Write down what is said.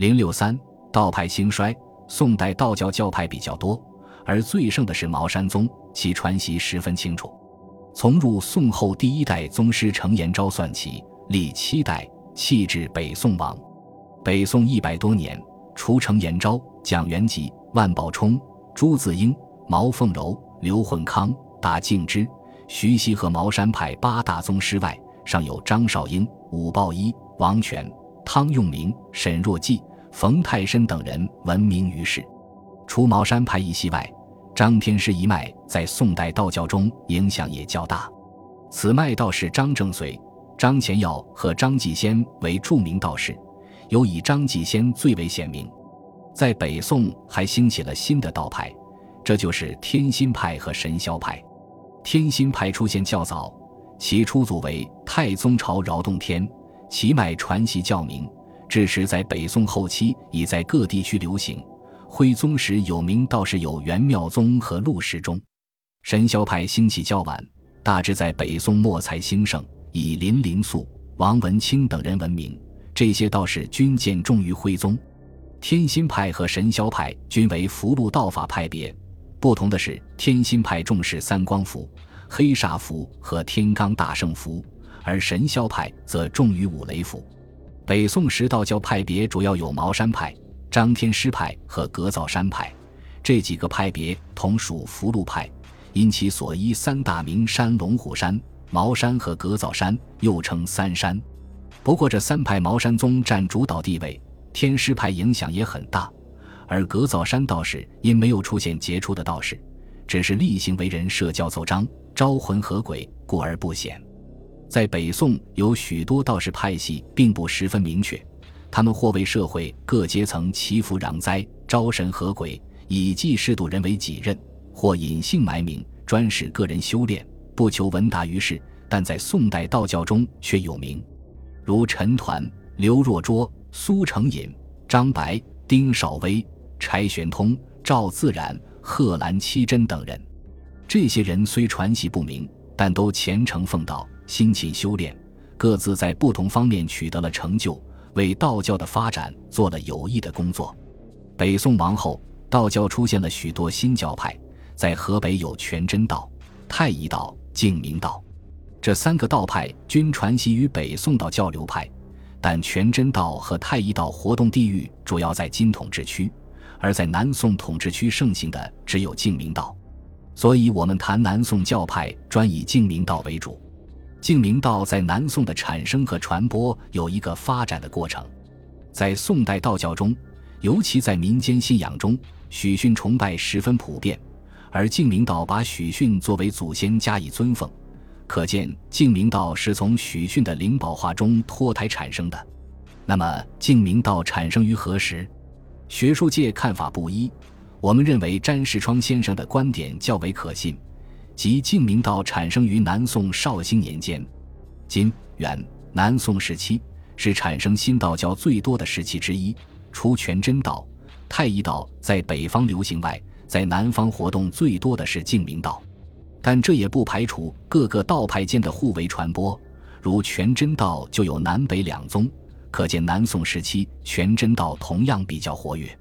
零六三道派兴衰，宋代道教教派比较多，而最盛的是茅山宗，其传习十分清楚。从入宋后第一代宗师程延昭算起，历七代，弃至北宋亡。北宋一百多年，除程延昭、蒋元吉、万宝冲、朱自英、毛凤柔、刘混康、达敬之、徐熙和茅山派八大宗师外，尚有张少英、武抱一、王权、汤用明、沈若季、冯泰深等人闻名于世。除茅山派一系外，张天师一脉在宋代道教中影响也较大，此脉道士张正随、张乾耀和张继先为著名道士，尤以张继先最为显名。在北宋还兴起了新的道派，这就是天心派和神霄派。天心派出现较早，其初祖为太宗朝饶洞天，其脉传习较明，至时在北宋后期已在各地区流行。徽宗时有名道士有元妙宗和陆时中，神霄派兴起较晚，大致在北宋末才兴盛，以林灵素、王文清等人闻名。这些道士均见重于徽宗。天心派和神霄派均为符箓道法派别，不同的是，天心派重视三光符、黑煞符和天罡大圣符，而神霄派则重于五雷符。北宋时道教派别主要有茅山派。张天师派和格造山派这几个派别同属福禄派，因其所依三大名山龙虎山、茅山和格造山，又称三山。不过这三派茅山宗占主导地位，天师派影响也很大，而格造山道士因没有出现杰出的道士，只是例行为人设教奏章、招魂合鬼，故而不显。在北宋有许多道士派系，并不十分明确。他们或为社会各阶层祈福攘灾、招神合鬼，以济世度人为己任；或隐姓埋名，专使个人修炼，不求闻达于世。但在宋代道教中却有名，如陈抟、刘若拙、苏成隐、张白、丁少微、柴玄通、赵自然、贺兰七真等人。这些人虽传奇不明，但都虔诚奉道，辛勤修炼，各自在不同方面取得了成就。为道教的发展做了有益的工作。北宋亡后，道教出现了许多新教派，在河北有全真道、太乙道、净明道，这三个道派均传习于北宋道教流派。但全真道和太乙道活动地域主要在金统治区，而在南宋统治区盛行的只有净明道。所以，我们谈南宋教派，专以净明道为主。净明道在南宋的产生和传播有一个发展的过程，在宋代道教中，尤其在民间信仰中，许逊崇拜十分普遍，而净明道把许逊作为祖先加以尊奉，可见净明道是从许逊的灵宝化中脱胎产生的。那么，净明道产生于何时？学术界看法不一，我们认为詹世窗先生的观点较为可信。即净明道产生于南宋绍兴年间，金、元、南宋时期是产生新道教最多的时期之一。除全真道、太乙道在北方流行外，在南方活动最多的是净明道。但这也不排除各个道派间的互为传播。如全真道就有南北两宗，可见南宋时期全真道同样比较活跃。